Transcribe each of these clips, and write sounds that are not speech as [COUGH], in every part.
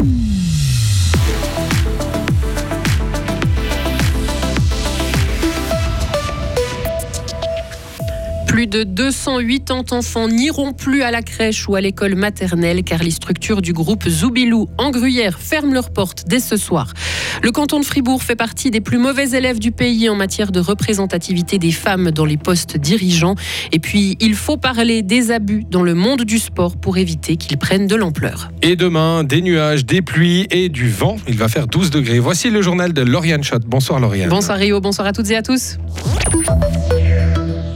Mm-hmm. Plus de 280 enfants n'iront plus à la crèche ou à l'école maternelle car les structures du groupe Zoubilou en Gruyère ferment leurs portes dès ce soir. Le canton de Fribourg fait partie des plus mauvais élèves du pays en matière de représentativité des femmes dans les postes dirigeants. Et puis, il faut parler des abus dans le monde du sport pour éviter qu'ils prennent de l'ampleur. Et demain, des nuages, des pluies et du vent. Il va faire 12 degrés. Voici le journal de Lauriane Schott. Bonsoir Lauriane. Bonsoir Rio, bonsoir à toutes et à tous.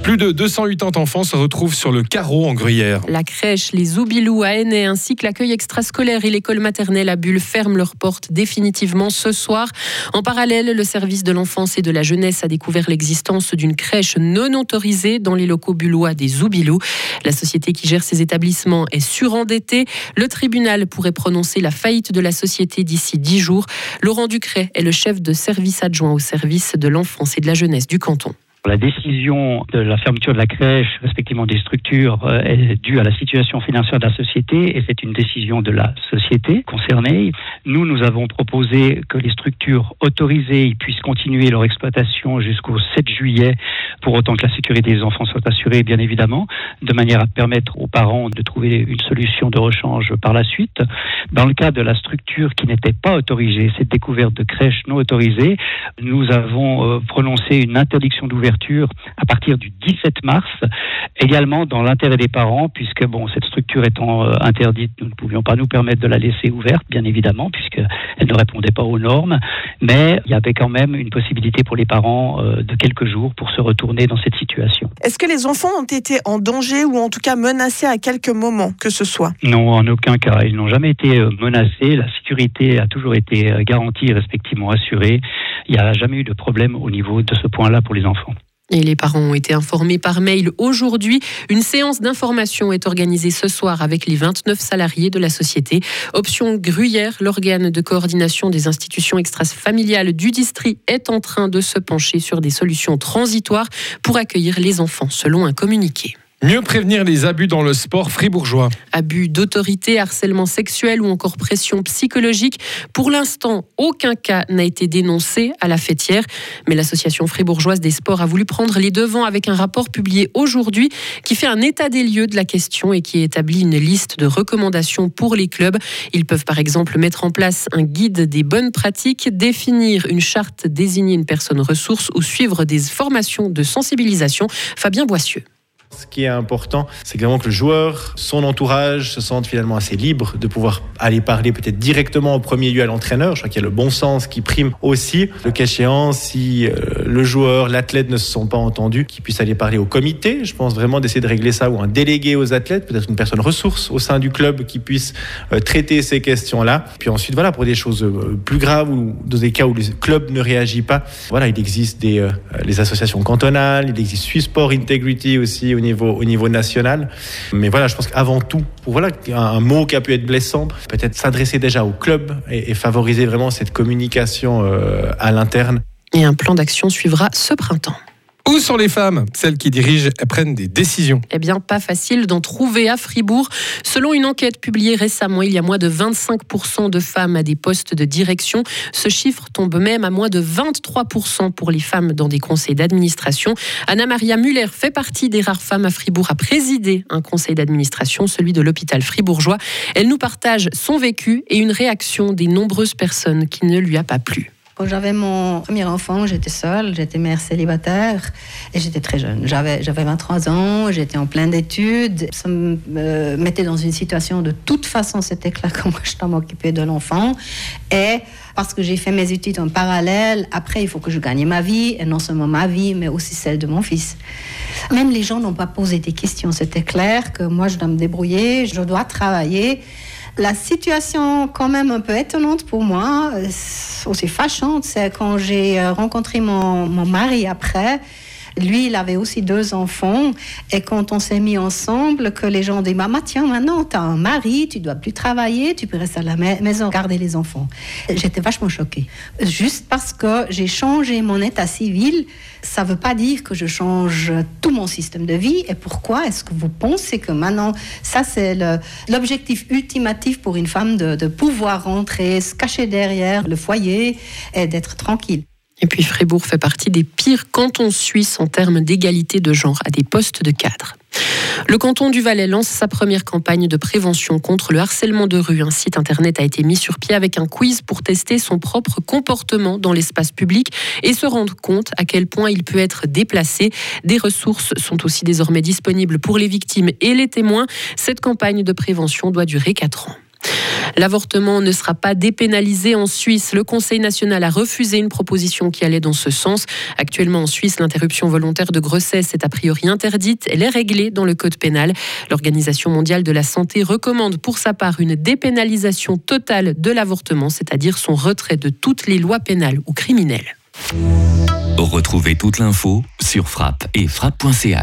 Plus de 280 enfants se retrouvent sur le carreau en Gruyère. La crèche, les Zoubilous à Aînay ainsi que l'accueil extrascolaire et l'école maternelle à Bulle ferment leurs portes définitivement ce soir. En parallèle, le service de l'enfance et de la jeunesse a découvert l'existence d'une crèche non autorisée dans les locaux bullois des Zoubilous. La société qui gère ces établissements est surendettée. Le tribunal pourrait prononcer la faillite de la société d'ici dix jours. Laurent Ducret est le chef de service adjoint au service de l'enfance et de la jeunesse du canton. La décision de la fermeture de la crèche, respectivement des structures, euh, est due à la situation financière de la société et c'est une décision de la société concernée. Nous, nous avons proposé que les structures autorisées puissent continuer leur exploitation jusqu'au 7 juillet, pour autant que la sécurité des enfants soit assurée, bien évidemment, de manière à permettre aux parents de trouver une solution de rechange par la suite. Dans le cas de la structure qui n'était pas autorisée, cette découverte de crèche non autorisée, nous avons euh, prononcé une interdiction d'ouverture à partir du 17 mars, également dans l'intérêt des parents, puisque bon, cette structure étant euh, interdite, nous ne pouvions pas nous permettre de la laisser ouverte, bien évidemment, puisqu'elle ne répondait pas aux normes, mais il y avait quand même une possibilité pour les parents euh, de quelques jours pour se retourner dans cette situation. Est-ce que les enfants ont été en danger ou en tout cas menacés à quelques moments que ce soit? Non, en aucun cas. Ils n'ont jamais été euh, menacés. La sécurité a toujours été garantie et respectivement assurée. Il n'y a jamais eu de problème au niveau de ce point-là pour les enfants. Et les parents ont été informés par mail aujourd'hui. Une séance d'information est organisée ce soir avec les 29 salariés de la société. Option Gruyère, l'organe de coordination des institutions extrafamiliales du district, est en train de se pencher sur des solutions transitoires pour accueillir les enfants, selon un communiqué. Mieux prévenir les abus dans le sport fribourgeois. Abus d'autorité, harcèlement sexuel ou encore pression psychologique. Pour l'instant, aucun cas n'a été dénoncé à la fêtière. Mais l'association fribourgeoise des sports a voulu prendre les devants avec un rapport publié aujourd'hui qui fait un état des lieux de la question et qui établit une liste de recommandations pour les clubs. Ils peuvent par exemple mettre en place un guide des bonnes pratiques, définir une charte, désigner une personne ressource ou suivre des formations de sensibilisation. Fabien Boissieu. Ce qui est important, c'est vraiment que le joueur, son entourage se sentent finalement assez libres de pouvoir aller parler peut-être directement au premier lieu à l'entraîneur. Je crois qu'il y a le bon sens qui prime aussi. Le cas échéant, si euh, le joueur, l'athlète ne se sont pas entendus, qu'ils puissent aller parler au comité. Je pense vraiment d'essayer de régler ça ou un délégué aux athlètes, peut-être une personne ressource au sein du club qui puisse euh, traiter ces questions-là. Puis ensuite, voilà, pour des choses euh, plus graves ou dans des cas où le club ne réagit pas, voilà, il existe des les associations cantonales, il existe Swiss Sport Integrity aussi niveau, au niveau national. Mais voilà, je pense qu'avant tout, voilà, un, mot qui a pu être blessant, peut-être s'adresser déjà au club et, favoriser vraiment cette communication euh, à l'interne. Et un plan d'action suivra ce printemps. Où sont les femmes Celles qui dirigent et prennent des décisions? Eh bien, pas facile d'en trouver à Fribourg. Selon une enquête publiée récemment, il y a moins de 25% de femmes à des postes de direction. Ce chiffre tombe même à moins de 23% pour les femmes dans des conseils d'administration. Anna-Maria Muller fait partie des rares femmes à Fribourg à présider un conseil d'administration, celui de l'hôpital fribourgeois. Elle nous partage son vécu et une réaction des nombreuses personnes qui ne lui a pas plu. Quand j'avais mon premier enfant, j'étais seule, j'étais mère célibataire et j'étais très jeune. J'avais, j'avais 23 ans, j'étais en pleine d'études. Ça me mettait dans une situation de toute façon, c'était clair que [LAUGHS] moi je dois m'occuper de l'enfant. Et parce que j'ai fait mes études en parallèle, après il faut que je gagne ma vie, et non seulement ma vie, mais aussi celle de mon fils. Même les gens n'ont pas posé des questions. C'était clair que moi je dois me débrouiller, je dois travailler. La situation quand même un peu étonnante pour moi, euh, aussi fâchante, c'est quand j'ai euh, rencontré mon, mon mari après. Lui, il avait aussi deux enfants. Et quand on s'est mis ensemble, que les gens disent Maman, tiens, maintenant, tu as un mari, tu dois plus travailler, tu peux rester à la maison, garder les enfants. J'étais vachement choquée. Juste parce que j'ai changé mon état civil, ça ne veut pas dire que je change tout mon système de vie. Et pourquoi est-ce que vous pensez que maintenant, ça, c'est l'objectif ultimatif pour une femme de pouvoir rentrer, se cacher derrière le foyer et d'être tranquille? Et puis Fribourg fait partie des pires cantons suisses en termes d'égalité de genre à des postes de cadre. Le canton du Valais lance sa première campagne de prévention contre le harcèlement de rue. Un site internet a été mis sur pied avec un quiz pour tester son propre comportement dans l'espace public et se rendre compte à quel point il peut être déplacé. Des ressources sont aussi désormais disponibles pour les victimes et les témoins. Cette campagne de prévention doit durer 4 ans. L'avortement ne sera pas dépénalisé en Suisse. Le Conseil national a refusé une proposition qui allait dans ce sens. Actuellement en Suisse, l'interruption volontaire de grossesse est a priori interdite. Elle est réglée dans le code pénal. L'Organisation mondiale de la santé recommande pour sa part une dépénalisation totale de l'avortement, c'est-à-dire son retrait de toutes les lois pénales ou criminelles. Retrouvez toute l'info sur frappe et frappe.ch.